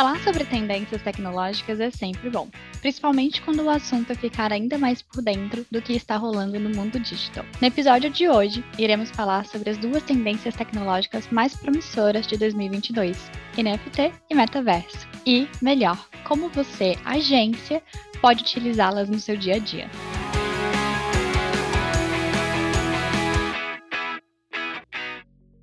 Falar sobre tendências tecnológicas é sempre bom, principalmente quando o assunto é ficar ainda mais por dentro do que está rolando no mundo digital. No episódio de hoje, iremos falar sobre as duas tendências tecnológicas mais promissoras de 2022, NFT e metaverso. E, melhor, como você, agência, pode utilizá-las no seu dia a dia.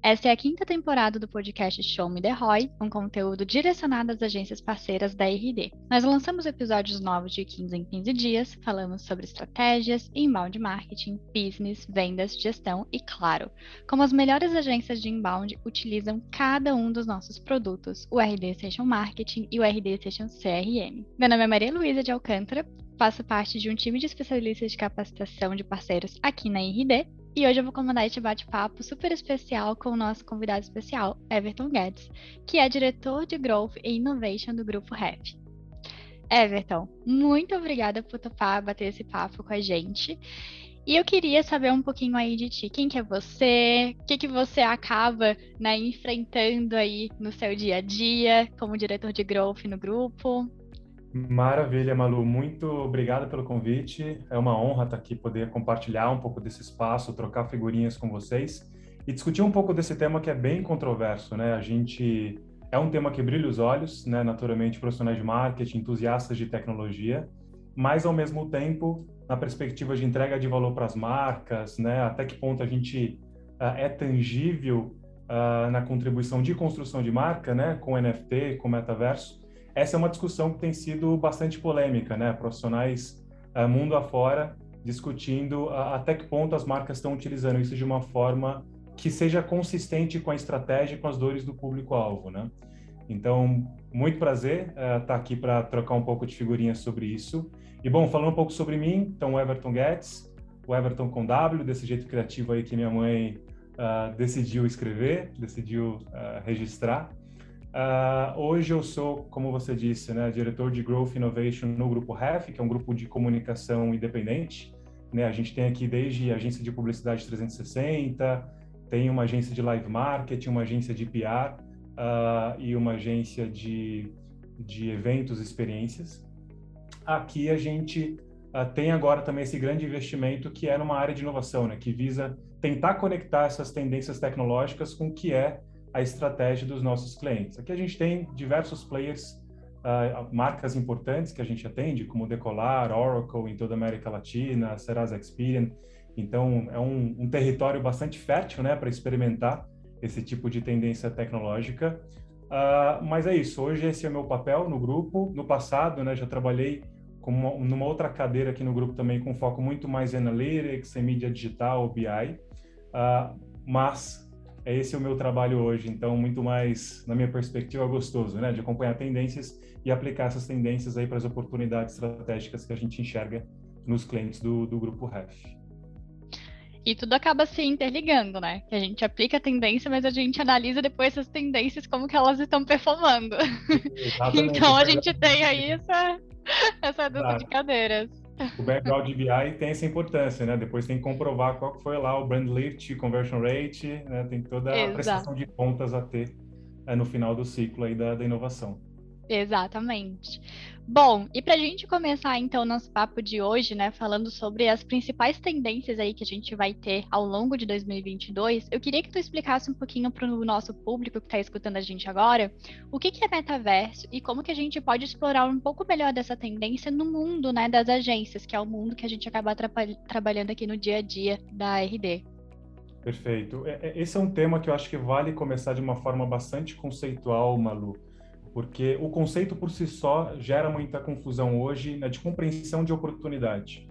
Essa é a quinta temporada do podcast Show Me The Roy, um conteúdo direcionado às agências parceiras da RD. Nós lançamos episódios novos de 15 em 15 dias, falamos sobre estratégias, inbound marketing, business, vendas, gestão e, claro, como as melhores agências de inbound utilizam cada um dos nossos produtos, o RD Station Marketing e o RD Station CRM. Meu nome é Maria Luísa de Alcântara, faço parte de um time de especialistas de capacitação de parceiros aqui na RD e hoje eu vou comandar este bate-papo super especial com o nosso convidado especial, Everton Guedes, que é diretor de Growth e Innovation do Grupo REF. Everton, muito obrigada por topar bater esse papo com a gente. E eu queria saber um pouquinho aí de ti. Quem que é você? O que, que você acaba né, enfrentando aí no seu dia a dia como diretor de growth no grupo? Maravilha, Malu. Muito obrigado pelo convite. É uma honra estar aqui, poder compartilhar um pouco desse espaço, trocar figurinhas com vocês e discutir um pouco desse tema que é bem controverso, né? A gente é um tema que brilha os olhos, né? Naturalmente, profissionais de marketing, entusiastas de tecnologia, mas ao mesmo tempo, na perspectiva de entrega de valor para as marcas, né? Até que ponto a gente uh, é tangível uh, na contribuição de construção de marca, né? Com NFT, com metaverso essa é uma discussão que tem sido bastante polêmica, né? Profissionais uh, mundo afora discutindo uh, até que ponto as marcas estão utilizando isso de uma forma que seja consistente com a estratégia e com as dores do público-alvo, né? Então, muito prazer estar uh, tá aqui para trocar um pouco de figurinhas sobre isso. E, bom, falando um pouco sobre mim, então, Everton Guedes, o Everton com W, desse jeito criativo aí que minha mãe uh, decidiu escrever, decidiu uh, registrar. Uh, hoje eu sou, como você disse, né, diretor de Growth Innovation no Grupo REF, que é um grupo de comunicação independente. Né? A gente tem aqui desde agência de publicidade 360, tem uma agência de live marketing, uma agência de PR uh, ah, e uma agência de, de eventos, experiências. Aqui a gente uh, tem agora também esse grande investimento que é numa área de inovação, né, que visa tentar conectar essas tendências tecnológicas com o que é a estratégia dos nossos clientes. Aqui a gente tem diversos players, uh, marcas importantes que a gente atende, como Decolar, Oracle em toda a América Latina, Serasa Experian. Então, é um, um território bastante fértil né, para experimentar esse tipo de tendência tecnológica. Uh, mas é isso, hoje esse é meu papel no grupo. No passado, né, já trabalhei uma, numa outra cadeira aqui no grupo também com foco muito mais em analytics, em mídia digital, BI. Uh, ah, mas é esse o meu trabalho hoje, então muito mais, na minha perspectiva, gostoso, né, de acompanhar tendências e aplicar essas tendências aí para as oportunidades estratégicas que a gente enxerga nos clientes do, do grupo REF. E tudo acaba se interligando, né? Que a gente aplica a tendência, mas a gente analisa depois essas tendências, como que elas estão performando. então a gente tem aí essa, essa dupla de cadeiras o background de BI tem essa importância, né? Depois tem que comprovar qual foi lá o brand lift, conversion rate, né? Tem toda a Exato. prestação de contas a ter é, no final do ciclo aí da, da inovação. Exatamente. Bom, e para a gente começar então o nosso papo de hoje, né, falando sobre as principais tendências aí que a gente vai ter ao longo de 2022, eu queria que tu explicasse um pouquinho para o nosso público que está escutando a gente agora, o que, que é metaverso e como que a gente pode explorar um pouco melhor dessa tendência no mundo, né, das agências, que é o mundo que a gente acaba tra trabalhando aqui no dia a dia da RD. Perfeito. É, é, esse é um tema que eu acho que vale começar de uma forma bastante conceitual, Malu porque o conceito por si só gera muita confusão hoje né, de compreensão de oportunidade.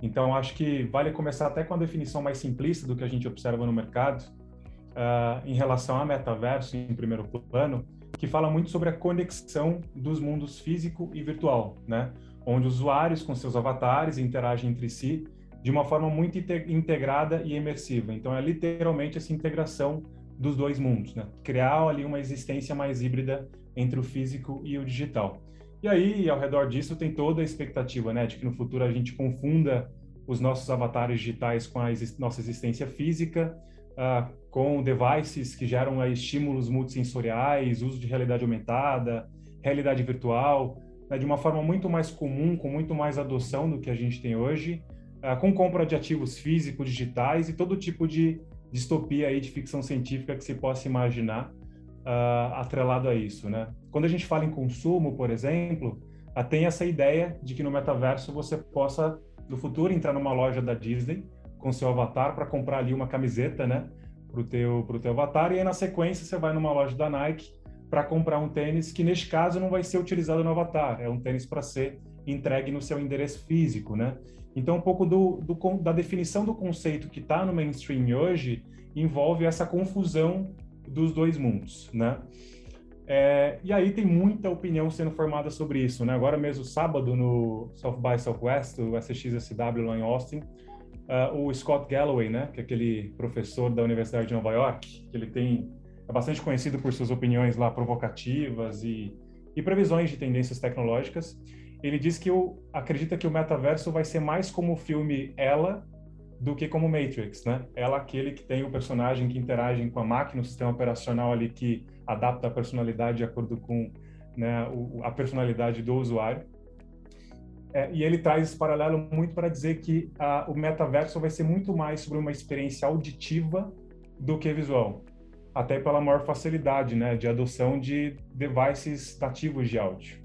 Então, acho que vale começar até com a definição mais simplista do que a gente observa no mercado, uh, em relação a metaverso, em primeiro plano, que fala muito sobre a conexão dos mundos físico e virtual, né? onde os usuários com seus avatares interagem entre si de uma forma muito integrada e imersiva. Então, é literalmente essa integração dos dois mundos, né? criar ali uma existência mais híbrida entre o físico e o digital. E aí, ao redor disso, tem toda a expectativa, né, de que no futuro a gente confunda os nossos avatares digitais com a exist nossa existência física, uh, com devices que geram uh, estímulos multissensoriais, uso de realidade aumentada, realidade virtual, né, de uma forma muito mais comum, com muito mais adoção do que a gente tem hoje, uh, com compra de ativos físicos, digitais e todo tipo de distopia aí de ficção científica que se possa imaginar uh, atrelado a isso, né? Quando a gente fala em consumo, por exemplo, uh, tem essa ideia de que no metaverso você possa, no futuro, entrar numa loja da Disney com seu avatar para comprar ali uma camiseta, né? Pro teu, pro teu avatar e aí na sequência você vai numa loja da Nike para comprar um tênis que neste caso não vai ser utilizado no avatar, é um tênis para ser entregue no seu endereço físico, né? Então, um pouco do, do da definição do conceito que está no mainstream hoje envolve essa confusão dos dois mundos, né? É, e aí tem muita opinião sendo formada sobre isso, né? Agora mesmo, sábado, no South by Southwest, o SXSW lá em Austin, uh, o Scott Galloway, né? Que é aquele professor da Universidade de Nova York, que ele tem é bastante conhecido por suas opiniões lá provocativas e, e previsões de tendências tecnológicas. Ele diz que o, acredita que o metaverso vai ser mais como o filme Ela do que como Matrix, né? Ela aquele que tem o personagem que interage com a máquina, o sistema operacional ali que adapta a personalidade de acordo com né, o, a personalidade do usuário. É, e ele traz esse paralelo muito para dizer que a, o metaverso vai ser muito mais sobre uma experiência auditiva do que visual até pela maior facilidade né, de adoção de devices nativos de áudio.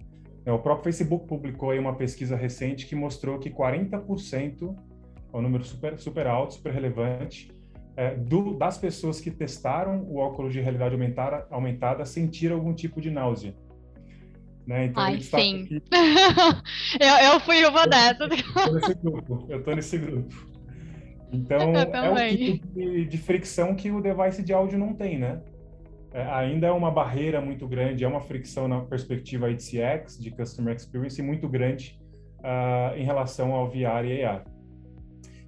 É, o próprio Facebook publicou aí uma pesquisa recente que mostrou que 40%, é um número super, super alto, super relevante, é, do, das pessoas que testaram o óculos de realidade aumentada, aumentada sentiram algum tipo de náusea. Né? Então, Ai, sim. Aqui... eu, eu fui uma dessas. Eu tô nesse grupo. Eu tô nesse grupo. Então, é um tipo de, de, fricção que o device de áudio não tem, né? É, ainda é uma barreira muito grande, é uma fricção na perspectiva de CX, de Customer Experience, muito grande uh, em relação ao VR e AR.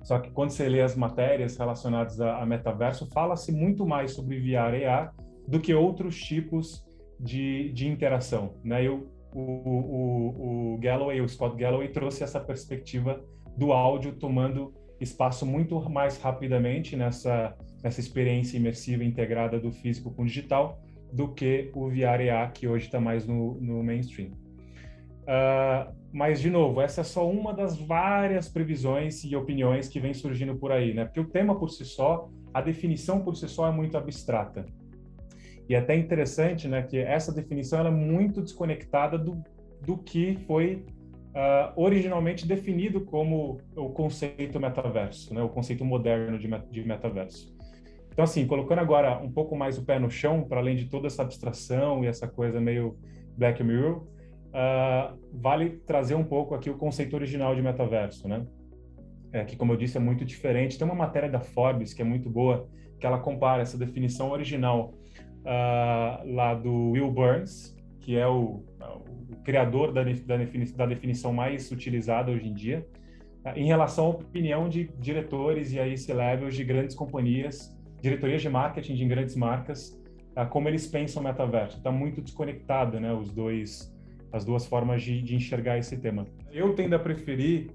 Só que quando você lê as matérias relacionadas a, a metaverso, fala-se muito mais sobre VR e AR do que outros tipos de, de interação, né? Eu, o, o, o Galloway, o Scott Galloway trouxe essa perspectiva do áudio tomando espaço muito mais rapidamente nessa, nessa experiência imersiva integrada do físico com o digital do que o VR AR, que hoje está mais no, no mainstream. Uh, mas, de novo, essa é só uma das várias previsões e opiniões que vem surgindo por aí, né? Porque o tema por si só, a definição por si só é muito abstrata. E é até interessante, né, que essa definição é muito desconectada do, do que foi uh, originalmente definido como o conceito metaverso, né, o conceito moderno de, de metaverso. Então, assim, colocando agora um pouco mais o pé no chão, para além de toda essa abstração e essa coisa meio Black Mirror, uh, vale trazer um pouco aqui o conceito original de metaverso, né? É, que, como eu disse, é muito diferente. Tem uma matéria da Forbes que é muito boa, que ela compara essa definição original uh, lá do Will Burns, que é o, o criador da, da, da definição mais utilizada hoje em dia, tá? em relação à opinião de diretores e aí C-levels de grandes companhias, diretorias de marketing de grandes marcas, tá? como eles pensam o metaverso. Está muito desconectado, né, os dois, as duas formas de, de enxergar esse tema. Eu tendo a preferir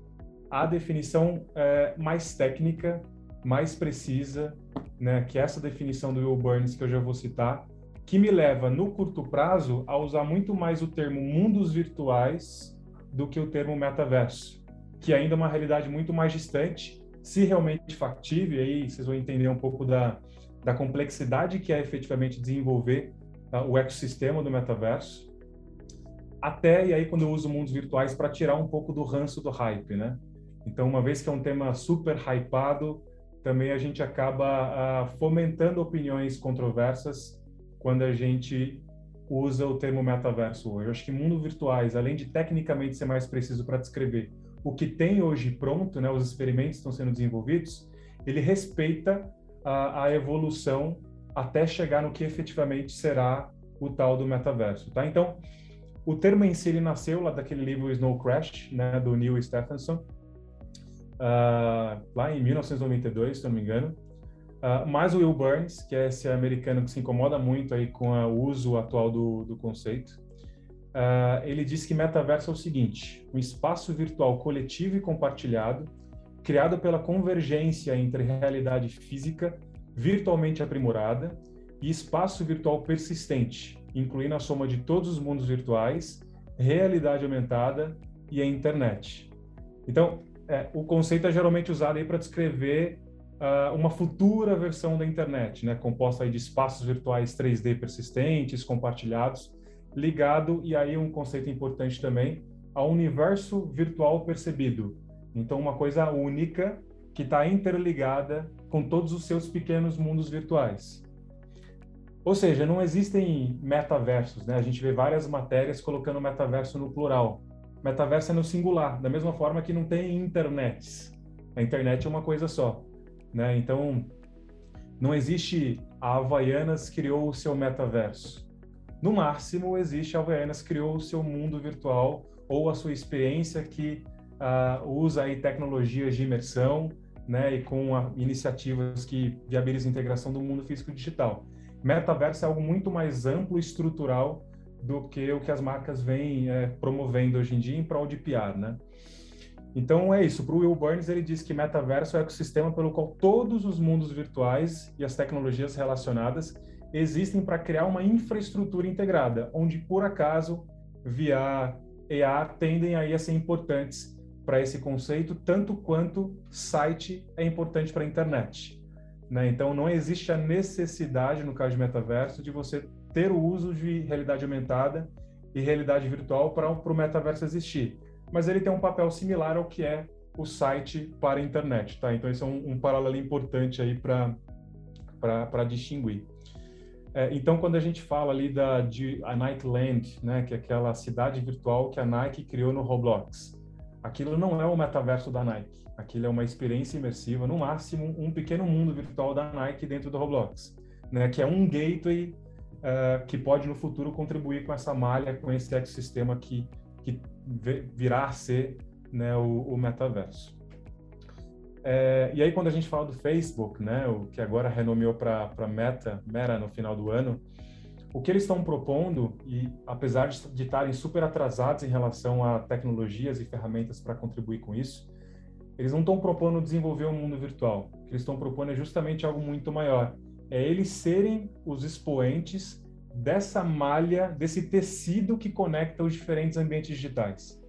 a definição é, mais técnica, mais precisa, né, que é essa definição do Will Burns que eu já vou citar, que me leva, no curto prazo, a usar muito mais o termo mundos virtuais do que o termo metaverso, que ainda é uma realidade muito mais distante, se realmente factível, aí vocês vão entender um pouco da, da complexidade que é efetivamente desenvolver tá, o ecossistema do metaverso, até, e aí quando eu uso mundos virtuais, para tirar um pouco do ranço do hype, né? Então, uma vez que é um tema super hypado, também a gente acaba uh, fomentando opiniões controversas quando a gente usa o termo metaverso hoje. Eu acho que mundos virtuais, além de tecnicamente ser mais preciso para descrever o que tem hoje pronto, né, os experimentos estão sendo desenvolvidos, ele respeita a, a evolução até chegar no que efetivamente será o tal do metaverso, tá? Então, o termo em si ele nasceu lá daquele livro Snow Crash, né, do Neil Stephenson, uh, lá em 1992, se não me engano. Uh, mas o Will Burns, que é esse americano que se incomoda muito aí com o uso atual do, do conceito, uh, ele diz que metaverso é o seguinte: um espaço virtual coletivo e compartilhado, criado pela convergência entre realidade física virtualmente aprimorada e espaço virtual persistente, incluindo a soma de todos os mundos virtuais, realidade aumentada e a internet. Então, é, o conceito é geralmente usado aí para descrever uh, uma futura versão da internet, né, composta aí de espaços virtuais 3D persistentes, compartilhados, ligado, e aí um conceito importante também, ao universo virtual percebido. Então, uma coisa única que está interligada com todos os seus pequenos mundos virtuais. Ou seja, não existem metaversos, né? A gente vê várias matérias colocando metaverso no plural. Metaverso é no singular, da mesma forma que não tem internets. A internet é uma coisa só, né? Então, não existe a Havaianas criou o seu metaverso. No máximo, existe a Havaianas criou o seu mundo virtual ou a sua experiência que uh, usa aí tecnologias de imersão, né, e com a, iniciativas que viabilizam a integração do mundo físico digital. Metaverso é algo muito mais amplo e estrutural do que o que as marcas vêm é, promovendo hoje em dia em prol de PR, né? Então é isso. Para o Will Burns ele diz que metaverso é o ecossistema pelo qual todos os mundos virtuais e as tecnologias relacionadas existem para criar uma infraestrutura integrada, onde por acaso VR, EA tendem aí a ser importantes para esse conceito, tanto quanto site é importante para a internet. Né? Então, não existe a necessidade, no caso de metaverso, de você ter o uso de realidade aumentada e realidade virtual para o metaverso existir. Mas ele tem um papel similar ao que é o site para a internet. Tá? Então, esse é um, um paralelo importante aí para distinguir. É, então, quando a gente fala ali da de a né, que é aquela cidade virtual que a Nike criou no Roblox, aquilo não é o metaverso da Nike. Aquilo é uma experiência imersiva, no máximo um pequeno mundo virtual da Nike dentro do Roblox, né, que é um gateway uh, que pode no futuro contribuir com essa malha, com esse ecossistema que, que virá a ser né, o, o metaverso. É, e aí quando a gente fala do Facebook, né, o que agora renomeou para Meta, Meta no final do ano, o que eles estão propondo, e apesar de estarem super atrasados em relação a tecnologias e ferramentas para contribuir com isso, eles não estão propondo desenvolver um mundo virtual. O que eles estão propondo é justamente algo muito maior. É eles serem os expoentes dessa malha, desse tecido que conecta os diferentes ambientes digitais.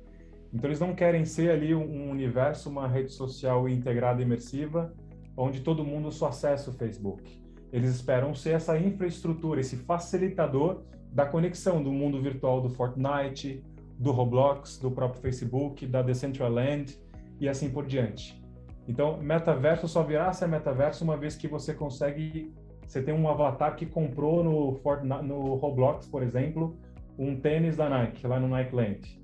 Então eles não querem ser ali um universo, uma rede social integrada imersiva, onde todo mundo só acessa o Facebook. Eles esperam ser essa infraestrutura, esse facilitador da conexão do mundo virtual do Fortnite, do Roblox, do próprio Facebook, da Decentraland e assim por diante. Então, metaverso só virá ser metaverso uma vez que você consegue, você tem um avatar que comprou no Fortnite, no Roblox, por exemplo, um tênis da Nike, lá no Nike Land.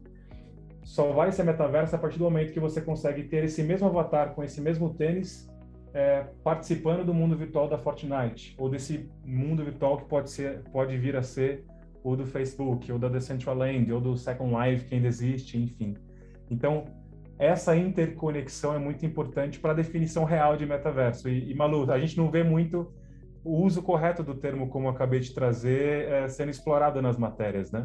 Só vai ser metaverso a partir do momento que você consegue ter esse mesmo avatar com esse mesmo tênis é, participando do mundo virtual da Fortnite ou desse mundo virtual que pode ser, pode vir a ser o do Facebook ou da Decentraland ou do Second Life que ainda existe, enfim. Então essa interconexão é muito importante para a definição real de metaverso. E, e, Malu, a gente não vê muito o uso correto do termo, como eu acabei de trazer, é, sendo explorado nas matérias, né?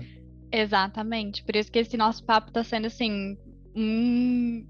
Exatamente. Por isso que esse nosso papo está sendo assim. Hum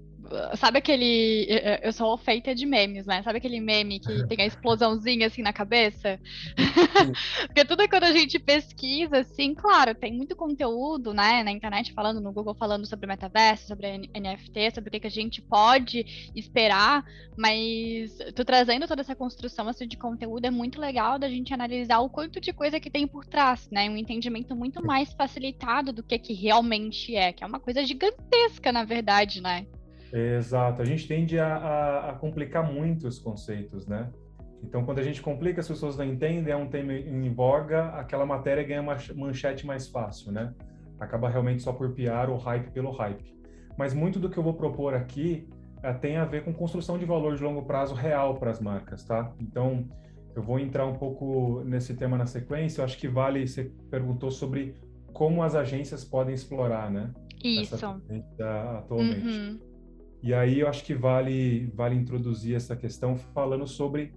Sabe aquele. Eu sou feita de memes, né? Sabe aquele meme que tem a explosãozinha assim na cabeça? Porque tudo quando a gente pesquisa, assim, claro, tem muito conteúdo, né, na internet falando, no Google falando sobre metaverso, sobre NFT, sobre o que, que a gente pode esperar, mas tu trazendo toda essa construção assim, de conteúdo é muito legal da gente analisar o quanto de coisa que tem por trás, né? Um entendimento muito mais facilitado do que que realmente é, que é uma coisa gigantesca, na verdade, né? Exato. A gente tende a, a, a, complicar muito os conceitos, né? Então, quando a gente complica, as pessoas não entendem, é um tema em voga, aquela matéria ganha uma manchete mais fácil, né? Acaba realmente só por piar o hype pelo hype. Mas muito do que eu vou propor aqui é, tem a ver com construção de valor de longo prazo real para as marcas, tá? Então, eu vou entrar um pouco nesse tema na sequência. Eu acho que vale, você perguntou sobre como as agências podem explorar, né? Isso. atualmente. Uhum. E aí eu acho que vale, vale introduzir essa questão falando sobre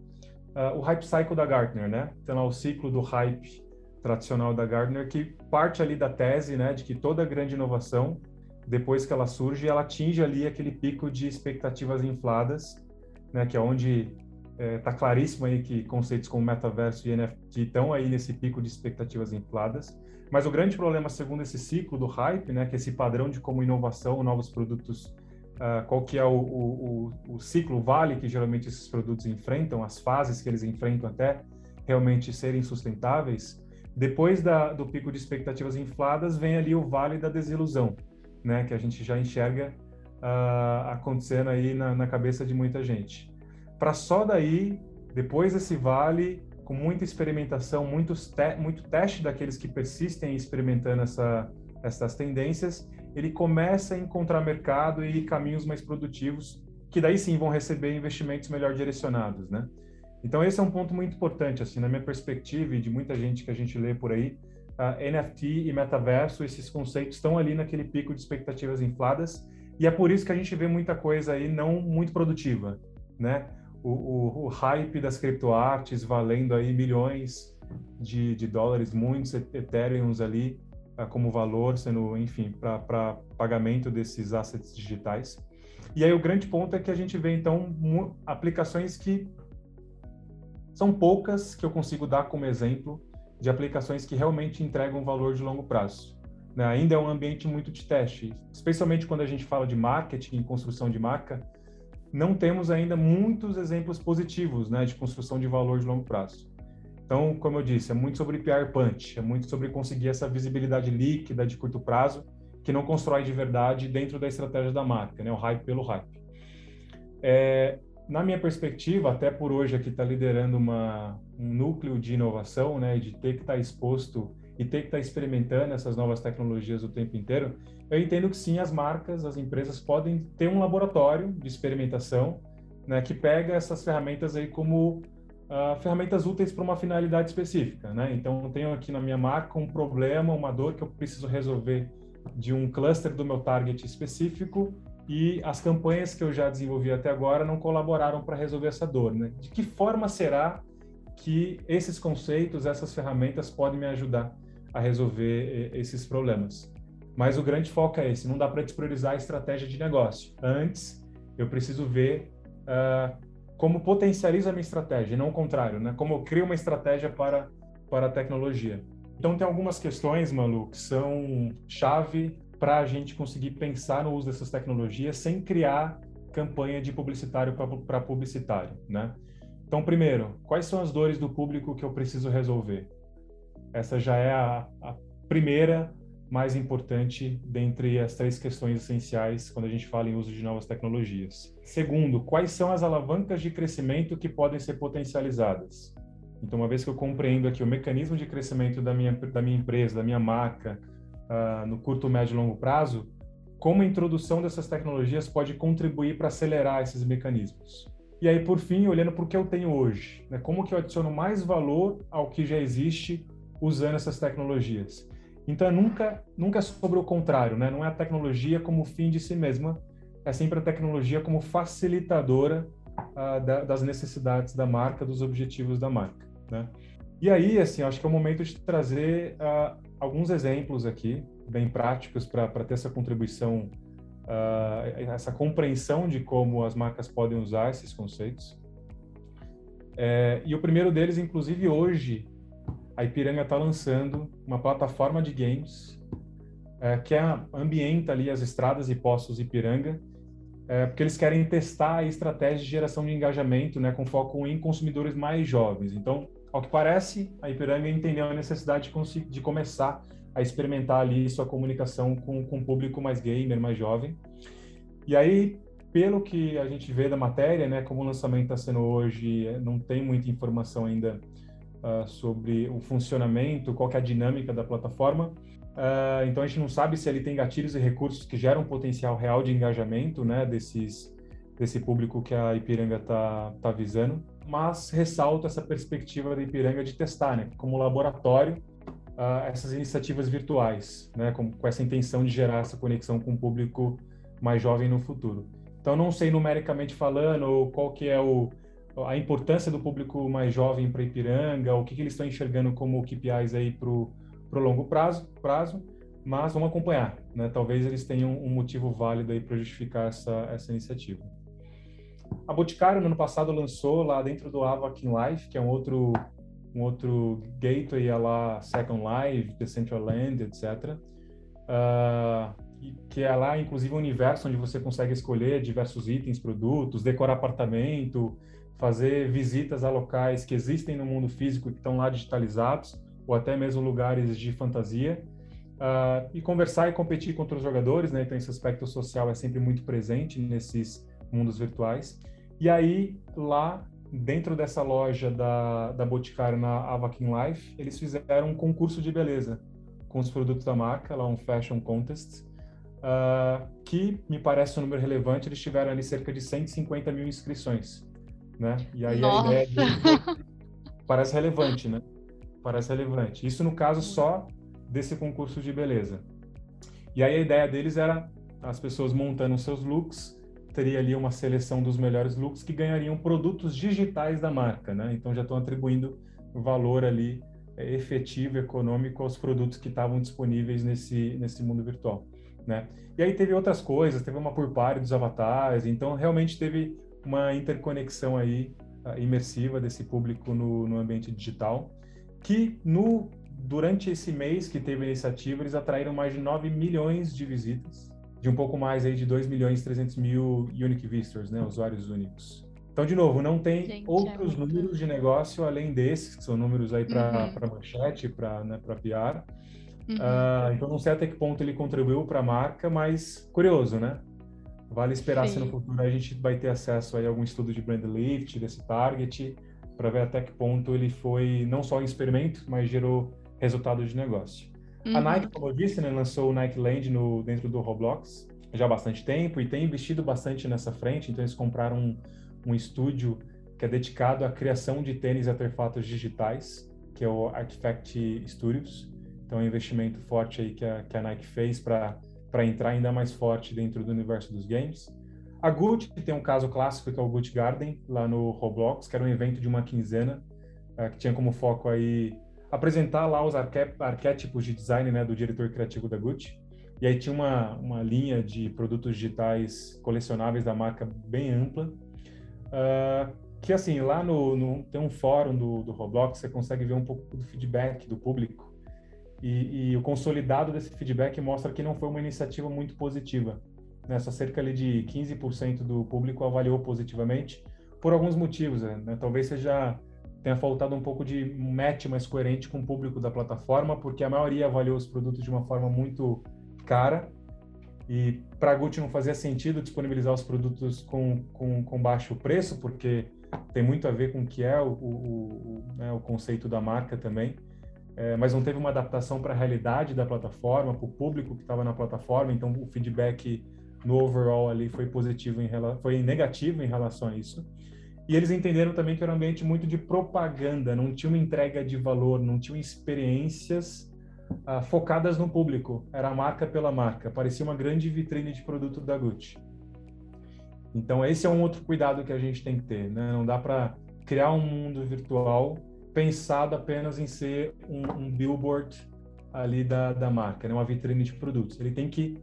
uh, o hype cycle da Gartner, né? Então, lá, o ciclo do hype tradicional da Gartner, que parte ali da tese, né, de que toda grande inovação, depois que ela surge, ela atinge ali aquele pico de expectativas infladas, né, que é onde é, claríssimo aí que conceitos como metaverso e NFT estão aí nesse pico de expectativas infladas. Mas o grande problema, segundo esse ciclo do hype, né, que é esse padrão de como inovação, novos produtos, uh, qual que é o, o, o, ciclo, o vale que geralmente esses produtos enfrentam, as fases que eles enfrentam até realmente serem sustentáveis, depois da, do pico de expectativas infladas, vem ali o vale da desilusão, né, que a gente já enxerga uh, acontecendo aí na, na cabeça de muita gente. Para só daí, depois desse vale, com muita experimentação, muitos te muito teste daqueles que persistem experimentando essa, essas tendências, ele começa a encontrar mercado e caminhos mais produtivos, que daí sim vão receber investimentos melhor direcionados, né? Então esse é um ponto muito importante, assim, na minha perspectiva e de muita gente que a gente lê por aí, NFT e metaverso, esses conceitos estão ali naquele pico de expectativas infladas, e é por isso que a gente vê muita coisa aí não muito produtiva, né? o, o, o hype das criptoartes valendo aí milhões de, de dólares, muitos Ethereums ali como valor, sendo, enfim, para pagamento desses assets digitais. E aí o grande ponto é que a gente vê, então, aplicações que são poucas que eu consigo dar como exemplo de aplicações que realmente entregam valor de longo prazo. Né? Ainda é um ambiente muito de teste, especialmente quando a gente fala de marketing, construção de marca, não temos ainda muitos exemplos positivos né, de construção de valor de longo prazo. Então, como eu disse, é muito sobre PR punch, é muito sobre conseguir essa visibilidade líquida de curto prazo, que não constrói de verdade dentro da estratégia da marca, né, o hype pelo hype. É, na minha perspectiva, até por hoje aqui está liderando uma, um núcleo de inovação, né, de ter que estar tá exposto e ter que estar tá experimentando essas novas tecnologias o tempo inteiro, eu entendo que sim, as marcas, as empresas podem ter um laboratório de experimentação, né, que pega essas ferramentas aí como uh, ferramentas úteis para uma finalidade específica, né? Então, eu tenho aqui na minha marca um problema, uma dor que eu preciso resolver de um cluster do meu target específico e as campanhas que eu já desenvolvi até agora não colaboraram para resolver essa dor, né? De que forma será que esses conceitos, essas ferramentas podem me ajudar a resolver eh, esses problemas? Mas o grande foco é esse, não dá para despriorizar a estratégia de negócio. Antes, eu preciso ver uh, como potencializa a minha estratégia, não o contrário, né? Como eu crio uma estratégia para, para a tecnologia. Então, tem algumas questões, Malu, que são chave para a gente conseguir pensar no uso dessas tecnologias sem criar campanha de publicitário para publicitário, né? Então, primeiro, quais são as dores do público que eu preciso resolver? Essa já é a, a primeira mais importante dentre as três questões essenciais quando a gente fala em uso de novas tecnologias. Segundo, quais são as alavancas de crescimento que podem ser potencializadas? Então, uma vez que eu compreendo aqui o mecanismo de crescimento da minha, da minha empresa, da minha marca, uh, no curto, médio e longo prazo, como a introdução dessas tecnologias pode contribuir para acelerar esses mecanismos? E aí, por fim, olhando para o que eu tenho hoje, né? como que eu adiciono mais valor ao que já existe usando essas tecnologias? Então, é nunca, nunca sobre o contrário, né? Não é a tecnologia como fim de si mesma, é sempre a tecnologia como facilitadora uh, da, das necessidades da marca, dos objetivos da marca, né? E aí, assim, acho que é o momento de trazer uh, alguns exemplos aqui, bem práticos, para ter essa contribuição, uh, essa compreensão de como as marcas podem usar esses conceitos. É, e o primeiro deles, inclusive hoje, a Ipiranga está lançando uma plataforma de games é, que é, ambienta ali as estradas e postos Ipiranga, é, porque eles querem testar a estratégia de geração de engajamento, né, com foco em consumidores mais jovens. Então, ao que parece, a Ipiranga entendeu a necessidade de, de começar a experimentar ali sua comunicação com, com o público mais gamer, mais jovem. E aí, pelo que a gente vê da matéria, né, como o lançamento está sendo hoje, não tem muita informação ainda uh, sobre o funcionamento, qual é a dinâmica da plataforma. Uh, então a gente não sabe se ele tem gatilhos e recursos que geram potencial real de engajamento, né, desses desse público que a Ipiranga está tá visando, mas ressalta essa perspectiva da Ipiranga de testar, né, como laboratório, uh, essas iniciativas virtuais, né, com, com essa intenção de gerar essa conexão com o público mais jovem no futuro. Então não sei numericamente falando qual que é o a importância do público mais jovem para Ipiranga, o que, que eles estão enxergando como KPIs aí para o longo prazo, prazo, mas vamos acompanhar, né? Talvez eles tenham um motivo válido aí para justificar essa, essa iniciativa. A Boticário, no ano passado, lançou lá dentro do Avakin Life, que é um outro, um outro gateway lá Second Life, Decentraland, etc. Uh, que é lá, inclusive, um universo onde você consegue escolher diversos itens, produtos, decorar apartamento, fazer visitas a locais que existem no mundo físico e que estão lá digitalizados, ou até mesmo lugares de fantasia, uh, e conversar e competir contra os jogadores, né? Então, esse aspecto social é sempre muito presente nesses mundos virtuais. E aí, lá dentro dessa loja da, da Boticário na Avakin Life, eles fizeram um concurso de beleza com os produtos da marca, lá um fashion contest, uh, que me parece um número relevante, eles tiveram ali cerca de 150 mil inscrições, né? E aí Nossa. a ideia de... parece relevante, né? Parece relevante. Isso no caso só desse concurso de beleza. E aí a ideia deles era as pessoas montando seus looks, teria ali uma seleção dos melhores looks que ganhariam produtos digitais da marca, né? Então já estão atribuindo valor ali é, efetivo, econômico aos produtos que estavam disponíveis nesse, nesse mundo virtual né? E aí teve outras coisas, teve uma por par dos avatares, então realmente teve uma interconexão aí uh, imersiva desse público no, no ambiente digital, que no durante esse mês que teve a iniciativa, eles atraíram mais de 9 milhões de visitas, de um pouco mais aí de 2 milhões e 300 mil unique visitors, né, usuários únicos. Então, de novo, não tem Gente, é outros é números de negócio além desses, que são números aí para uhum. manchete, para né, PR, Uhum. Uh, então, não sei até que ponto ele contribuiu para a marca, mas curioso, né? Vale esperar Sim. se no futuro a gente vai ter acesso a algum estudo de brand lift desse target para ver até que ponto ele foi não só um experimento, mas gerou resultado de negócio. Uhum. A Nike, como eu disse, né, lançou o Nike Land no, dentro do Roblox já há bastante tempo e tem investido bastante nessa frente. Então, eles compraram um, um estúdio que é dedicado à criação de tênis e artefatos digitais, que é o Artifact Studios. Então, é um investimento forte aí que a, que a Nike fez para entrar ainda mais forte dentro do universo dos games. A Gucci tem um caso clássico que é o Gucci Garden, lá no Roblox, que era um evento de uma quinzena, uh, que tinha como foco aí apresentar lá os arquétipos de design né, do diretor criativo da Gucci. E aí tinha uma, uma linha de produtos digitais colecionáveis da marca bem ampla. Uh, que assim, lá no, no, tem um fórum do, do Roblox, você consegue ver um pouco do feedback do público e, e, o consolidado desse feedback mostra que não foi uma iniciativa muito positiva. Né? Só cerca ali de 15% do público avaliou positivamente, por alguns motivos. Né? Talvez seja tenha faltado um pouco de match mais coerente com o público da plataforma, porque a maioria avaliou os produtos de uma forma muito cara e para a Gucci não fazia sentido disponibilizar os produtos com, com, com, baixo preço, porque tem muito a ver com o que é o, o, o, né, o conceito da marca também é, mas não teve uma adaptação para a realidade da plataforma, para o público que estava na plataforma, então o feedback no overall ali foi positivo, em, foi negativo em relação a isso. E eles entenderam também que era um ambiente muito de propaganda, não tinha uma entrega de valor, não tinha experiências uh, focadas no público, era marca pela marca, parecia uma grande vitrine de produto da Gucci. Então esse é um outro cuidado que a gente tem que ter, né? Não dá para criar um mundo virtual pensado apenas em ser um, um billboard ali da, da marca, né? uma vitrine de produtos. Ele tem que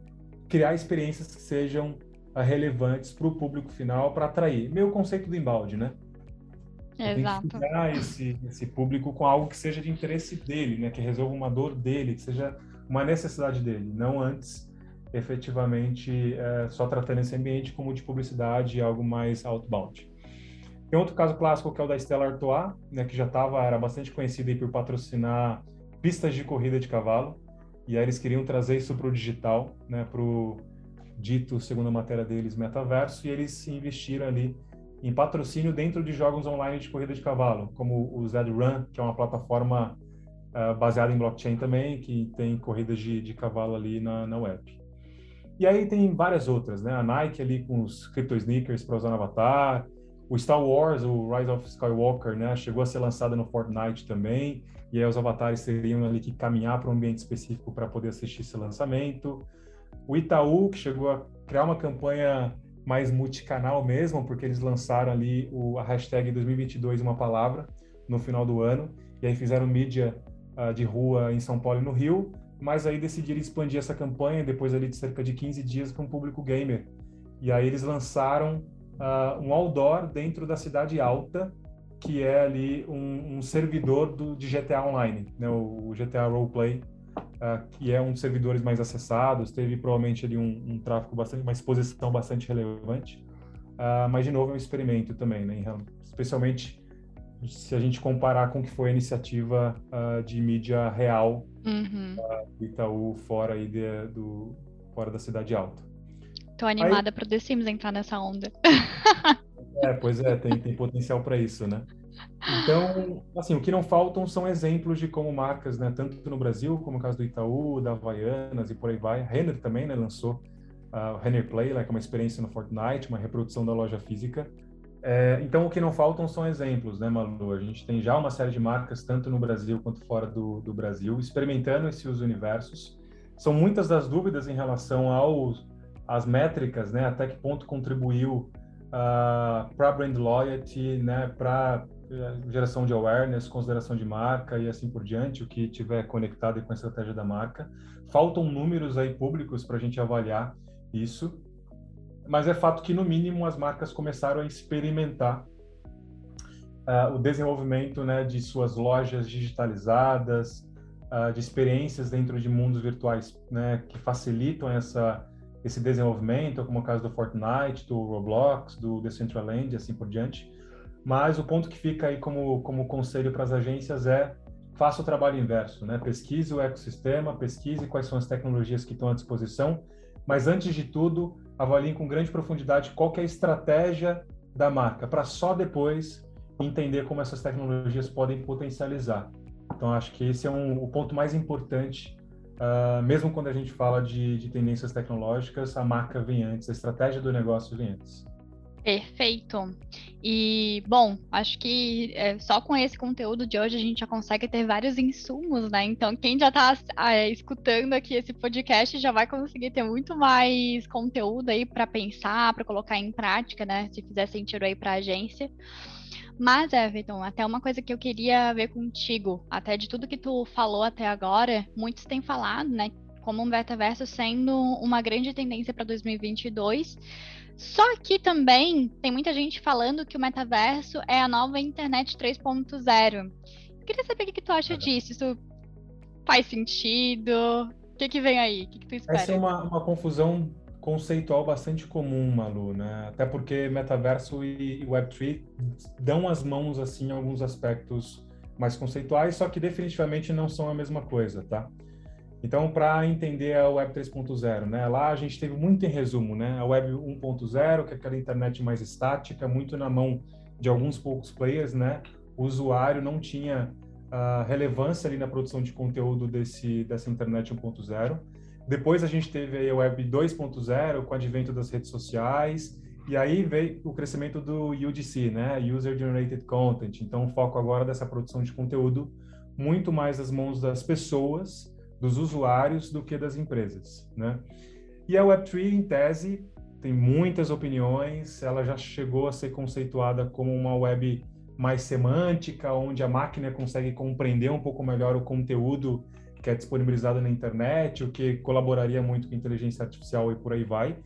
criar experiências que sejam uh, relevantes para o público final para atrair. Meu conceito do embalde, né? Exato. Tem que esse, esse público com algo que seja de interesse dele, né? Que resolva uma dor dele, que seja uma necessidade dele, não antes efetivamente é, só tratando esse ambiente como de publicidade e algo mais outbound. Tem outro caso clássico que é o da Stella Artois, né, que já estava era bastante conhecida por patrocinar pistas de corrida de cavalo, e aí eles queriam trazer isso para o digital, né, para o dito, segundo a matéria deles, metaverso, e eles investiram ali em patrocínio dentro de jogos online de corrida de cavalo, como o Zed Run, que é uma plataforma uh, baseada em blockchain também, que tem corridas de, de cavalo ali na, na web. E aí tem várias outras, né? A Nike ali com os crypto sneakers para usar no avatar, o Star Wars, o Rise of Skywalker, né, chegou a ser lançado no Fortnite também, e aí os avatares teriam ali que caminhar para um ambiente específico para poder assistir esse lançamento. O Itaú, que chegou a criar uma campanha mais multicanal mesmo, porque eles lançaram ali o, a hashtag 2022 uma palavra no final do ano, e aí fizeram mídia uh, de rua em São Paulo e no Rio, mas aí decidiram expandir essa campanha depois ali de cerca de 15 dias com o público gamer. E aí eles lançaram uh, um outdoor dentro da cidade alta, que é ali um, um servidor do, de GTA Online, né, o, GTA Roleplay, uh, que é um dos servidores mais acessados, teve provavelmente ali um, um tráfego bastante, uma exposição bastante relevante, uh, mas de novo é um experimento também, né, especialmente se a gente comparar com o que foi a iniciativa uh, de mídia real uhum. do Itaú fora aí de, do fora da cidade alta. Tô animada para o The Sims entrar nessa onda. é, pois é, tem, tem potencial para isso, né? Então, assim, o que não faltam são exemplos de como marcas, né, tanto no Brasil, como o caso do Itaú, da Havaianas e por aí vai. Renner também, né, lançou uh, o Renner Play, né, que é uma experiência no Fortnite, uma reprodução da loja física. É, então, o que não faltam são exemplos, né, Malu? A gente tem já uma série de marcas, tanto no Brasil quanto fora do, do Brasil, experimentando esses universos. São muitas das dúvidas em relação aos as métricas, né, até que ponto contribuiu uh, ah, para brand loyalty, né, para eh, geração de awareness, consideração de marca e assim por diante, o que tiver conectado com a estratégia da marca. Faltam números aí públicos para a gente avaliar isso, mas é fato que no mínimo as marcas começaram a experimentar uh, o desenvolvimento, né, de suas lojas digitalizadas, uh, de experiências dentro de mundos virtuais, né, que facilitam essa esse desenvolvimento, como o caso do Fortnite, do Roblox, do Decentraland e assim por diante. Mas o ponto que fica aí como, como conselho para as agências é faça o trabalho inverso, né? Pesquise o ecossistema, pesquise quais são as tecnologias que estão à disposição, mas antes de tudo, avaliem com grande profundidade qual é a estratégia da marca, para só depois entender como essas tecnologias podem potencializar. Então, acho que esse é um, o ponto mais importante Uh, mesmo quando a gente fala de, de, tendências tecnológicas, a marca vem antes, a estratégia do negócio vem antes. Perfeito. E, bom, acho que é, só com esse conteúdo de hoje a gente já consegue ter vários insumos, né? Então, quem já está é, escutando aqui esse podcast já vai conseguir ter muito mais conteúdo aí para pensar, para colocar em prática, né? Se fizer sentido aí para a agência. Mas, Everton, até uma coisa que eu queria ver contigo, até de tudo que tu falou até agora, muitos têm falado, né, como um metaverso sendo uma grande tendência para 2022. Só que também tem muita gente falando que o metaverso é a nova internet 3.0. Queria saber o que, que tu acha disso. Isso faz sentido? O que, que vem aí? O que, que tu espera? Essa é uma, uma confusão conceitual bastante comum, Malu, né? Até porque metaverso e Web3 dão as mãos assim em alguns aspectos mais conceituais, só que definitivamente não são a mesma coisa, tá? Então, para entender a Web 3.0, né? Lá a gente teve muito em resumo, né? A Web 1.0, que é aquela internet mais estática, muito na mão de alguns poucos players, né? O usuário não tinha uh, relevância ali na produção de conteúdo desse dessa internet 1.0 depois a gente teve a Web 2.0 com o advento das redes sociais, e aí veio o crescimento do UGC, né? User Generated Content. Então, o foco agora dessa produção de conteúdo muito mais nas mãos das pessoas, dos usuários, do que das empresas, né? E a Web3, em tese, tem muitas opiniões, ela já chegou a ser conceituada como uma web mais semântica, onde a máquina consegue compreender um pouco melhor o conteúdo que é disponibilizado na internet, o que colaboraria muito com inteligência artificial e por aí vai.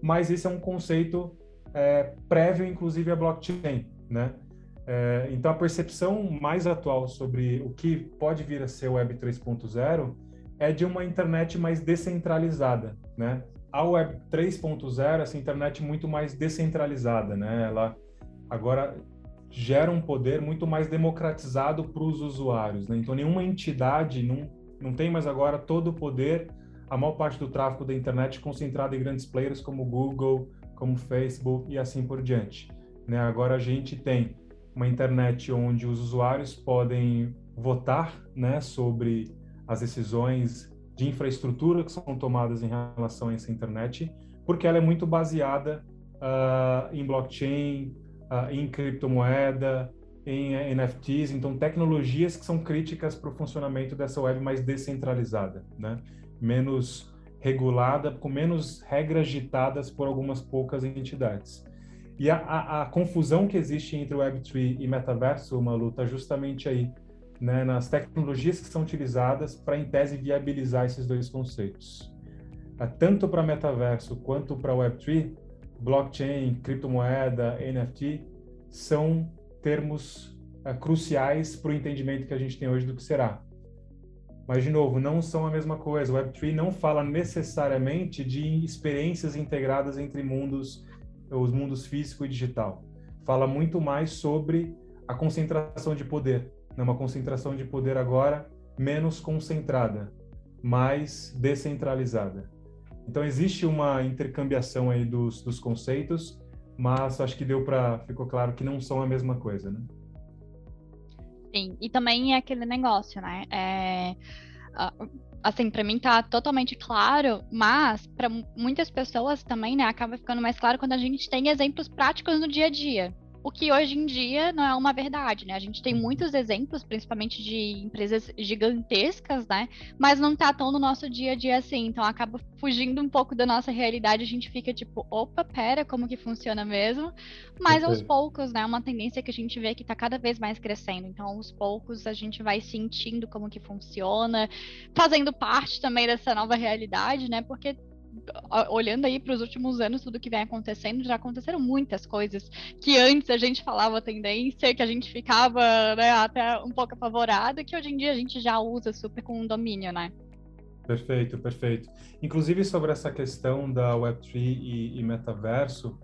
Mas esse é um conceito é, prévio, inclusive, à blockchain, né? É, então, a percepção mais atual sobre o que pode vir a ser Web 3.0 é de uma internet mais descentralizada, né? A Web 3.0, essa internet muito mais descentralizada, né? Ela agora gera um poder muito mais democratizado para os usuários, né? Então, nenhuma entidade, não não tem mais agora todo o poder, a maior parte do tráfego da internet concentrado em grandes players como Google, como Facebook e assim por diante. Né? Agora a gente tem uma internet onde os usuários podem votar né, sobre as decisões de infraestrutura que são tomadas em relação a essa internet, porque ela é muito baseada uh, em blockchain, uh, em criptomoeda, em NFTs, então tecnologias que são críticas para o funcionamento dessa web mais descentralizada, né? menos regulada, com menos regras ditadas por algumas poucas entidades. E a, a, a confusão que existe entre Web3 e metaverso, uma luta justamente aí, né, nas tecnologias que são utilizadas para, em tese, viabilizar esses dois conceitos. Tanto para metaverso quanto para Web3, blockchain, criptomoeda, NFT, são termos uh, cruciais para o entendimento que a gente tem hoje do que será. Mas, de novo, não são a mesma coisa. O Web3 não fala necessariamente de experiências integradas entre mundos, os mundos físico e digital. Fala muito mais sobre a concentração de poder. Né? Uma concentração de poder agora menos concentrada, mais descentralizada. Então, existe uma intercambiação aí dos, dos conceitos, mas acho que deu para ficou claro que não são a mesma coisa, né? Sim, e também é aquele negócio, né? É, assim, para mim tá totalmente claro, mas para muitas pessoas também, né, acaba ficando mais claro quando a gente tem exemplos práticos no dia a dia o que hoje em dia não é uma verdade, né? A gente tem muitos exemplos, principalmente de empresas gigantescas, né? Mas não tá tão no nosso dia a dia assim, então acaba fugindo um pouco da nossa realidade, a gente fica tipo, opa, pera, como que funciona mesmo? Mas aos poucos, né? Uma tendência que a gente vê que tá cada vez mais crescendo, então aos poucos a gente vai sentindo como que funciona, fazendo parte também dessa nova realidade, né? Porque olhando aí para os últimos anos, tudo que vem acontecendo, já aconteceram muitas coisas que antes a gente falava tendência, que a gente ficava né, até um pouco apavorado, que hoje em dia a gente já usa super com domínio, né? Perfeito, perfeito. Inclusive sobre essa questão da Web3 e, e metaverso,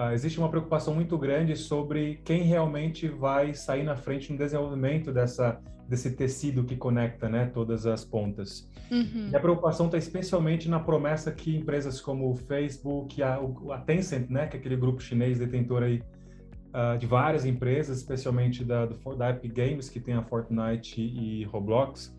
uh, existe uma preocupação muito grande sobre quem realmente vai sair na frente no desenvolvimento dessa desse tecido que conecta né, todas as pontas. Uhum. E a preocupação está especialmente na promessa que empresas como o Facebook, a, a Tencent, né, que é aquele grupo chinês detentor aí, uh, de várias empresas, especialmente da, do, da Epic Games, que tem a Fortnite e Roblox,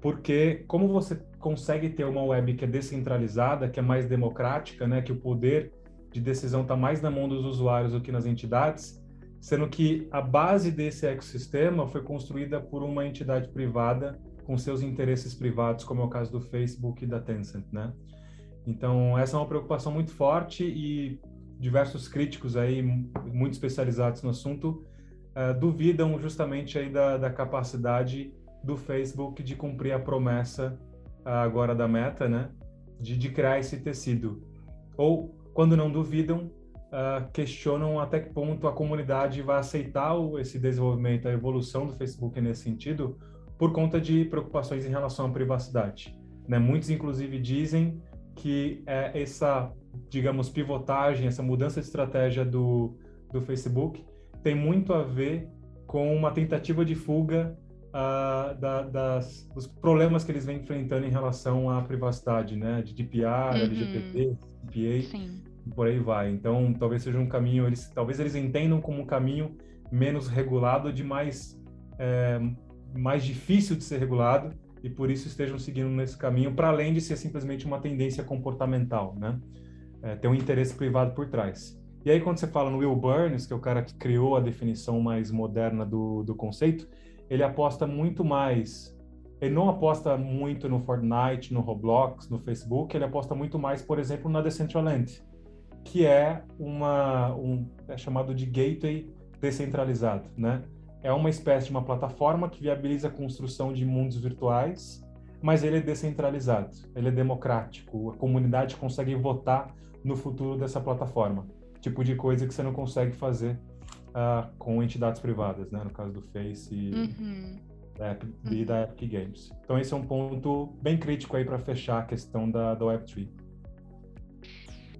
porque como você consegue ter uma web que é descentralizada, que é mais democrática, né, que o poder de decisão está mais na mão dos usuários do que nas entidades, sendo que a base desse ecossistema foi construída por uma entidade privada com seus interesses privados, como é o caso do Facebook e da Tencent, né? Então, essa é uma preocupação muito forte e diversos críticos aí, muito especializados no assunto, uh, duvidam justamente aí da, da, capacidade do Facebook de cumprir a promessa uh, agora da Meta, né? De, de criar esse tecido. Ou, quando não duvidam, uh, questionam até que ponto a comunidade vai aceitar esse desenvolvimento, a evolução do Facebook nesse sentido, por conta de preocupações em relação à privacidade. Né? Muitos, inclusive, dizem que é, essa, digamos, pivotagem, essa mudança de estratégia do, do Facebook tem muito a ver com uma tentativa de fuga uh, da, das, dos problemas que eles vêm enfrentando em relação à privacidade, né? De DPR, uhum. LGPD, CPA. Sim por aí vai. Então, talvez seja um caminho, eles, talvez eles entendam como um caminho menos regulado, de mais, é, mais difícil de ser regulado, e por isso estejam seguindo nesse caminho, para além de ser simplesmente uma tendência comportamental, né? É, ter um interesse privado por trás. E aí, quando você fala no Will Burns, que é o cara que criou a definição mais moderna do, do conceito, ele aposta muito mais. Ele não aposta muito no Fortnite, no Roblox, no Facebook, ele aposta muito mais, por exemplo, na Decentraland, que é uma um é chamado de gateway descentralizado, né? É uma espécie de uma plataforma que viabiliza a construção de mundos virtuais, mas ele é descentralizado, ele é democrático, a comunidade consegue votar no futuro dessa plataforma, tipo de coisa que você não consegue fazer uh, com entidades privadas, né? No caso do Face e, uhum. da, Epic, uhum. e da Epic Games. Então esse é um ponto bem crítico aí para fechar a questão da, da Web3.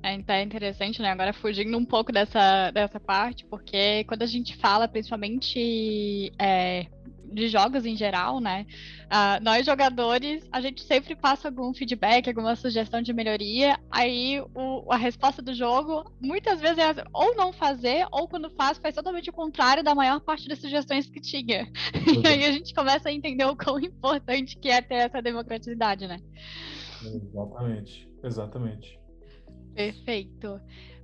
É, então é interessante, né? Agora fugindo um pouco dessa, dessa parte, porque quando a gente fala principalmente é, de jogos em geral, né? Uh, nós jogadores, a gente sempre passa algum feedback, alguma sugestão de melhoria, aí o, a resposta do jogo muitas vezes é ou não fazer, ou quando faz, faz totalmente o contrário da maior parte das sugestões que tinha. Uhum. E aí a gente começa a entender o quão importante que é ter essa democraticidade, né? Exatamente, exatamente. Perfeito.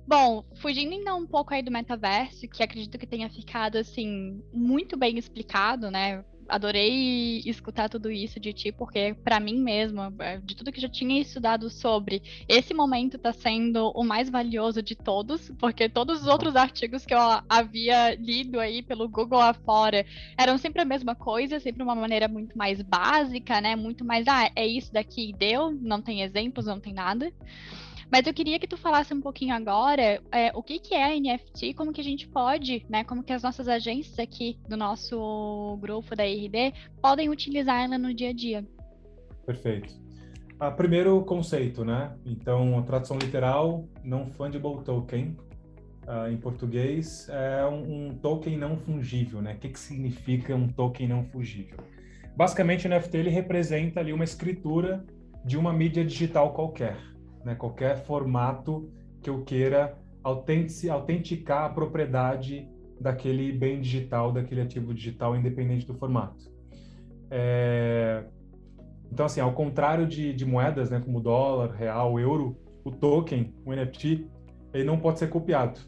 Bom, fugindo então um pouco aí do metaverso, que acredito que tenha ficado assim muito bem explicado, né? Adorei escutar tudo isso de ti, porque para mim mesmo, é, de tudo que já tinha estudado sobre, esse momento está sendo o mais valioso de todos, porque todos os outros artigos que eu havia lido aí pelo Google afora eram sempre a mesma coisa, sempre uma maneira muito mais básica, né? Muito mais, ah, é isso daqui deu, não tem exemplos, não tem nada. Mas eu queria que tu falasse um pouquinho agora é, o que, que é a NFT, como que a gente pode, né, como que as nossas agências aqui do nosso grupo da IRD podem utilizar ela no dia a dia. Perfeito. Ah, primeiro conceito, né? Então, a tradução literal, non fungible token, uh, em português, é um, um, token não fungível, né? O que, que significa um token não fungível? Basicamente, o NFT ele representa ali uma escritura de uma mídia digital qualquer, né? Qualquer formato que eu queira autenticar a propriedade daquele bem digital, daquele ativo digital, independente do formato. É... Então, assim, ao contrário de, de moedas, né, como dólar, real, euro, o token, o NFT, ele não pode ser copiado.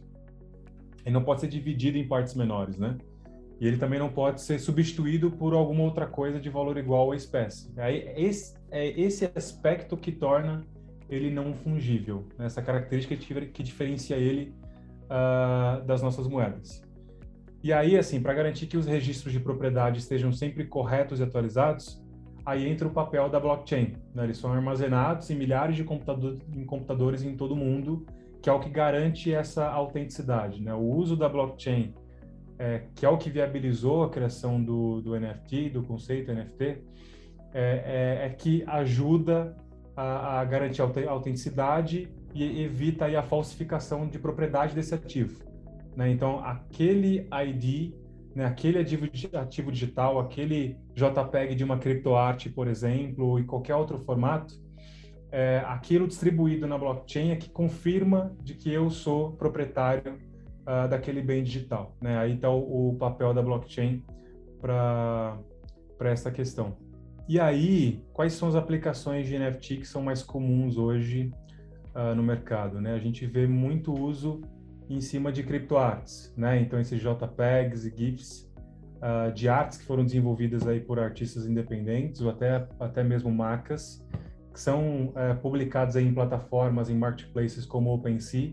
Ele não pode ser dividido em partes menores, né? E ele também não pode ser substituído por alguma outra coisa de valor igual à espécie. Aí, esse, é esse aspecto que torna ele não fungível, né? essa característica que, diferencia ele uh, das nossas moedas. E aí, assim, para garantir que os registros de propriedade estejam sempre corretos e atualizados, aí entra o papel da blockchain. Né? Eles são armazenados em milhares de computador, em computadores em todo o mundo, que é o que garante essa autenticidade. Né? O uso da blockchain, é, que é o que viabilizou a criação do, do NFT, do conceito NFT, é, é, é que ajuda a, a garantir a autenticidade e evita aí a falsificação de propriedade desse ativo. Né? Então, aquele ID, né, aquele ativo, ativo digital, aquele JPEG de uma criptoarte, por exemplo, em qualquer outro formato, é, aquilo distribuído na blockchain é que confirma de que eu sou proprietário uh, daquele bem digital. Né? Aí está o, o papel da blockchain para essa questão. E aí, quais são as aplicações de NFT que são mais comuns hoje uh, no mercado? Né? A gente vê muito uso em cima de criptoartes, né? Então, esses JPEGs e GIFs uh, de artes que foram desenvolvidas aí por artistas independentes ou até, até mesmo marcas, que são uh, publicados aí em plataformas, em marketplaces como OpenSea,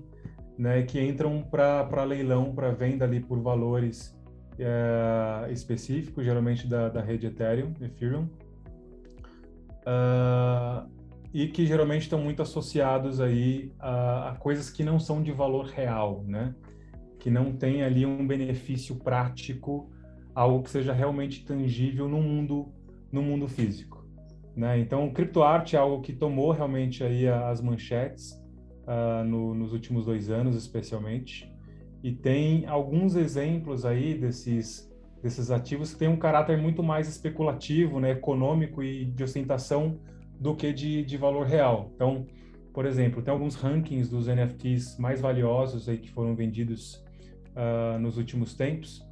né? Que entram para leilão, para venda ali por valores uh, específicos, geralmente da, da rede Ethereum, Ethereum. Uh, e que geralmente estão muito associados aí a, a, coisas que não são de valor real, né? Que não tem ali um benefício prático, algo que seja realmente tangível no mundo no mundo físico, né? Então, criptoarte é algo que tomou realmente aí as manchetes uh, no, nos últimos dois anos, especialmente, e tem alguns exemplos aí desses desses ativos que têm um caráter muito mais especulativo, né, econômico e de ostentação do que de, de valor real. Então, por exemplo, tem alguns rankings dos NFTs mais valiosos aí que foram vendidos uh, nos últimos tempos.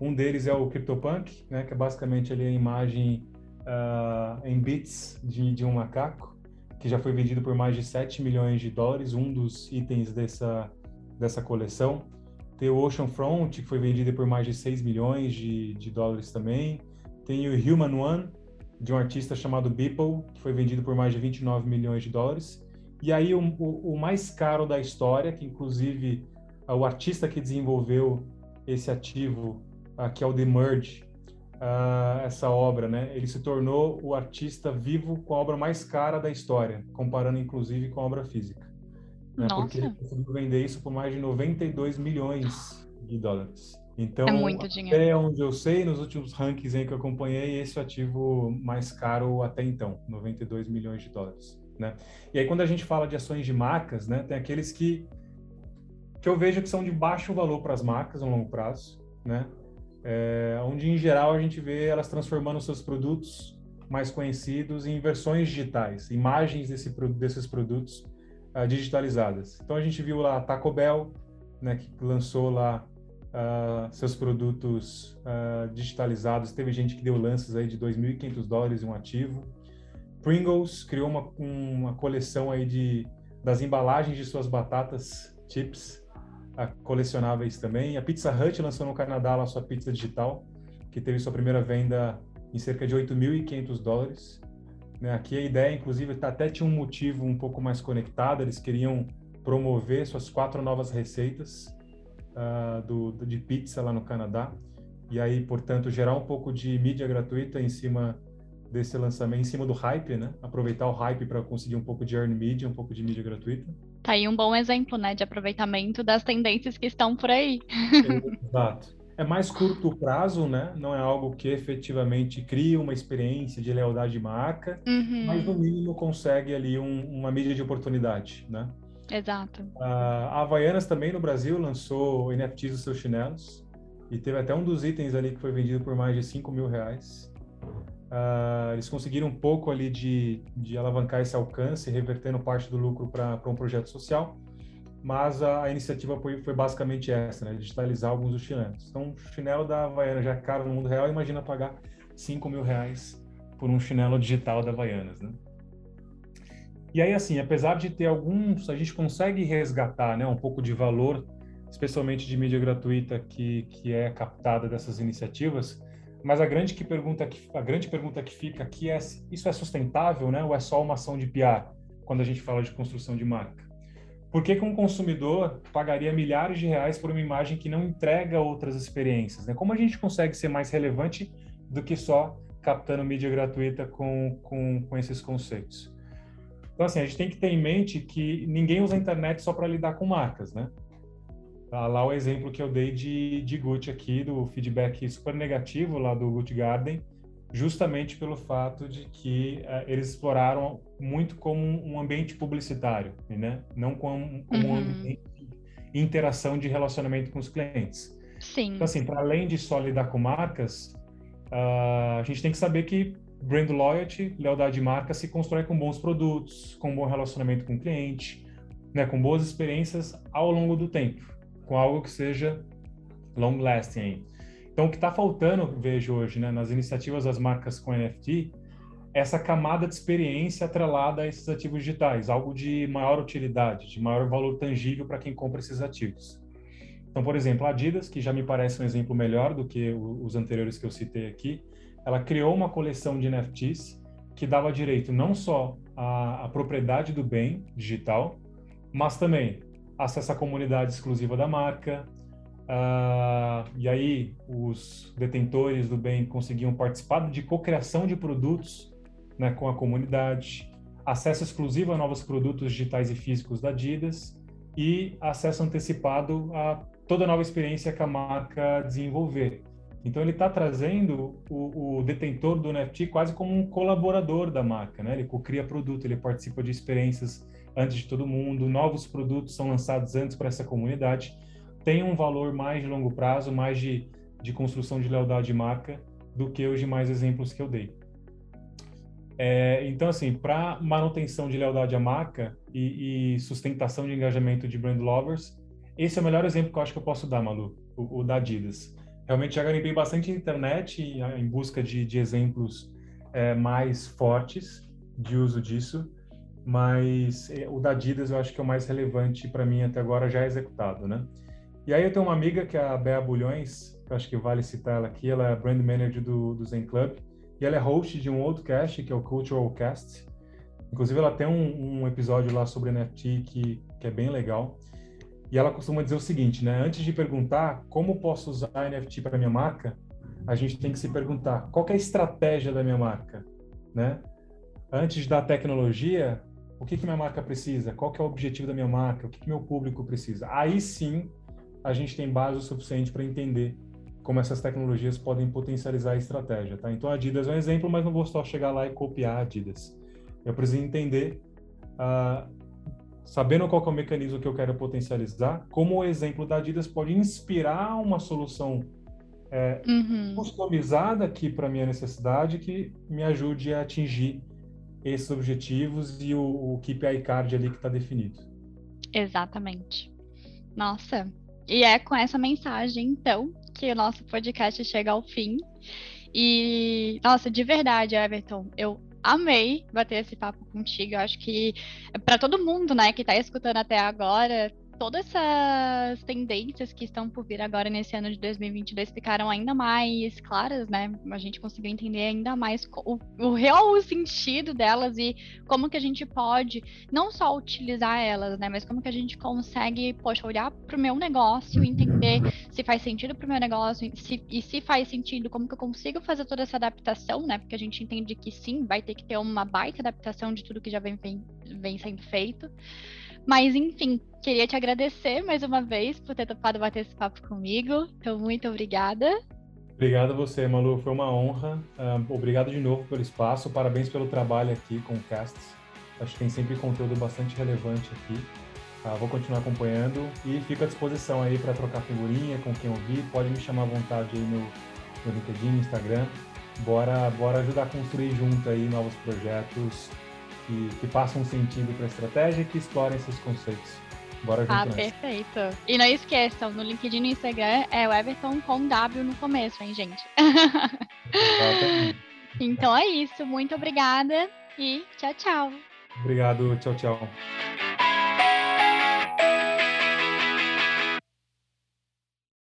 Um deles é o CryptoPunk, né, que é basicamente ali a imagem uh, em bits de, de um macaco, que já foi vendido por mais de 7 milhões de dólares, um dos itens dessa, dessa coleção. Tem o Oceanfront, que foi vendido por mais de 6 milhões de, de dólares também. Tem o Human One, de um artista chamado Beeple, que foi vendido por mais de 29 milhões de dólares. E aí o, o, mais caro da história, que inclusive o artista que desenvolveu esse ativo, uh, que é o The Merge, uh, essa obra, né? Ele se tornou o artista vivo com a obra mais cara da história, comparando inclusive com a obra física. Né? Porque ele conseguiu vender isso por mais de 92 milhões de dólares. Então, é muito dinheiro. até onde eu sei, nos últimos rankings que eu acompanhei, esse é o ativo mais caro até então, 92 milhões de dólares, né? E aí quando a gente fala de ações de marcas, né, tem aqueles que que eu vejo que são de baixo valor para as marcas no longo prazo, né? É, onde em geral a gente vê elas transformando seus produtos mais conhecidos em versões digitais, imagens desse, desses produtos uh, digitalizadas. Então a gente viu lá a Taco Bell, né, que lançou lá uh, seus produtos uh, digitalizados. Teve gente que deu lances aí de 2.500 dólares um ativo. Pringles criou uma, uma coleção aí de das embalagens de suas batatas chips colecionáveis também. A Pizza Hut lançou no Canadá a sua pizza digital, que teve sua primeira venda em cerca de 8.500 dólares. Né? Aqui a ideia, inclusive, tá, até tinha um motivo um pouco mais conectado. Eles queriam promover suas quatro novas receitas uh, do, de pizza lá no Canadá. E aí, portanto, gerar um pouco de mídia gratuita em cima desse lançamento, em cima do hype, né? Aproveitar o hype para conseguir um pouco de earn media, um pouco de mídia gratuita. Tá aí um bom exemplo, né, de aproveitamento das tendências que estão por aí. Exato. É mais curto prazo, né? Não é algo que efetivamente cria uma experiência de lealdade de marca, uhum. mas no mínimo consegue ali um, uma mídia de oportunidade, né? Exato. A Havaianas também no Brasil lançou NFTs dos seus chinelos e teve até um dos itens ali que foi vendido por mais de 5 mil reais. Uh, eles conseguiram um pouco ali de, de alavancar esse alcance, revertendo parte do lucro para um projeto social, mas a, iniciativa foi, foi, basicamente essa, né, digitalizar alguns dos chinelos. Então, o chinelo da Havaiana já é caro no mundo real, imagina pagar 5 mil reais por um chinelo digital da Havaianas, né? E aí, assim, apesar de ter alguns, a gente consegue resgatar né, um pouco de valor, especialmente de mídia gratuita que, que é captada dessas iniciativas, mas a grande, que pergunta que, a grande pergunta que fica aqui é isso é sustentável, né? Ou é só uma ação de PR quando a gente fala de construção de marca? Por que, que um consumidor pagaria milhares de reais por uma imagem que não entrega outras experiências? Né? Como a gente consegue ser mais relevante do que só captando mídia gratuita com, com, com esses conceitos? Então, assim, a gente tem que ter em mente que ninguém usa a internet só para lidar com marcas, né? Tá lá o exemplo que eu dei de, de Gucci aqui, do feedback super negativo lá do Gucci Garden, justamente pelo fato de que uh, eles exploraram muito como um ambiente publicitário, né? Não como, como uhum. um ambiente de interação de relacionamento com os clientes. Sim. Então, assim, para além de só lidar com marcas, uh, a gente tem que saber que brand loyalty, lealdade de marca, se constrói com bons produtos, com um bom relacionamento com o cliente, né, com boas experiências ao longo do tempo com algo que seja long lasting. Então, o que está faltando, vejo hoje, né, nas iniciativas das marcas com NFT, é essa camada de experiência atrelada a esses ativos digitais, algo de maior utilidade, de maior valor tangível para quem compra esses ativos. Então, por exemplo, a Adidas, que já me parece um exemplo melhor do que os anteriores que eu citei aqui, ela criou uma coleção de NFTs que dava direito não só à, à propriedade do bem digital, mas também acesso à comunidade exclusiva da marca. Uh, e aí os detentores do bem conseguiam participar de cocriação de produtos né, com a comunidade, acesso exclusivo a novos produtos digitais e físicos da Adidas e acesso antecipado a toda nova experiência que a marca desenvolver. Então ele está trazendo o, o, detentor do NFT quase como um colaborador da marca, né? Ele cria produto, ele participa de experiências antes de todo mundo, novos produtos são lançados antes para essa comunidade, tem um valor mais de longo prazo, mais de, de construção de lealdade de marca do que os demais exemplos que eu dei. É, então, assim, para manutenção de lealdade à marca e, e, sustentação de engajamento de brand lovers, esse é o melhor exemplo que eu acho que eu posso dar, Malu, o, o da Adidas. Realmente já garimpei bastante internet em busca de, de exemplos é, mais fortes de uso disso mas é, o da Adidas eu acho que é o mais relevante para mim até agora já executado, né? E aí eu tenho uma amiga que é a Bea Bulhões, que acho que vale citar ela aqui, ela é brand manager do, do Zen Club, e ela é host de um outro cast, que é o Cultural Cast. Inclusive ela tem um, um episódio lá sobre NFT que, que é bem legal. E ela costuma dizer o seguinte, né? Antes de perguntar como posso usar NFT para minha marca, a gente tem que se perguntar qual é a estratégia da minha marca, né? Antes da tecnologia, o que, que minha marca precisa, qual é o objetivo da minha marca, o que, que meu público precisa. Aí sim a gente tem base o suficiente para entender como essas tecnologias podem potencializar a estratégia, tá? Então a Adidas é um exemplo, mas não vou só chegar lá e copiar a Adidas. Eu preciso entender, uh, sabendo qual é o mecanismo que eu quero potencializar, como o exemplo da Adidas pode inspirar uma solução é, uhum. customizada aqui para minha necessidade que me ajude a atingir esses objetivos e o, o KPI card ali que está definido. Exatamente. Nossa, e é com essa mensagem, então, que o nosso podcast chega ao fim. E, nossa, de verdade, Everton, eu amei bater esse papo contigo. Eu acho que para todo mundo, né, que está escutando até agora, todas essas tendências que estão por vir agora nesse ano de 2022 ficaram ainda mais claras, né? A gente conseguiu entender ainda mais o, o real sentido delas e como que a gente pode não só utilizar elas, né? Mas como que a gente consegue, poxa, olhar para o meu negócio e entender se faz sentido para o meu negócio se, e se faz sentido, como que eu consigo fazer toda essa adaptação, né? Porque a gente entende que sim, vai ter que ter uma baita adaptação de tudo que já vem, vem, vem sendo feito. Mas, enfim, queria te agradecer mais uma vez por ter topado bater esse papo comigo. Então, muito obrigada. Obrigado a você, Malu. Foi uma honra. Uh, obrigado de novo pelo espaço. Parabéns pelo trabalho aqui com o Casts. Acho que tem sempre conteúdo bastante relevante aqui. Uh, vou continuar acompanhando e fico à disposição aí para trocar figurinha com quem ouvir. Pode me chamar à vontade aí no, no LinkedIn, no Instagram. Bora, bora ajudar a construir junto aí novos projetos que, que façam sentido para a estratégia e que explorem esses conceitos. Bora junto Ah, perfeito. E não esqueçam, no LinkedIn e no Instagram é o Everton com W no começo, hein, gente? então é isso. Muito obrigada e tchau, tchau. Obrigado. Tchau, tchau.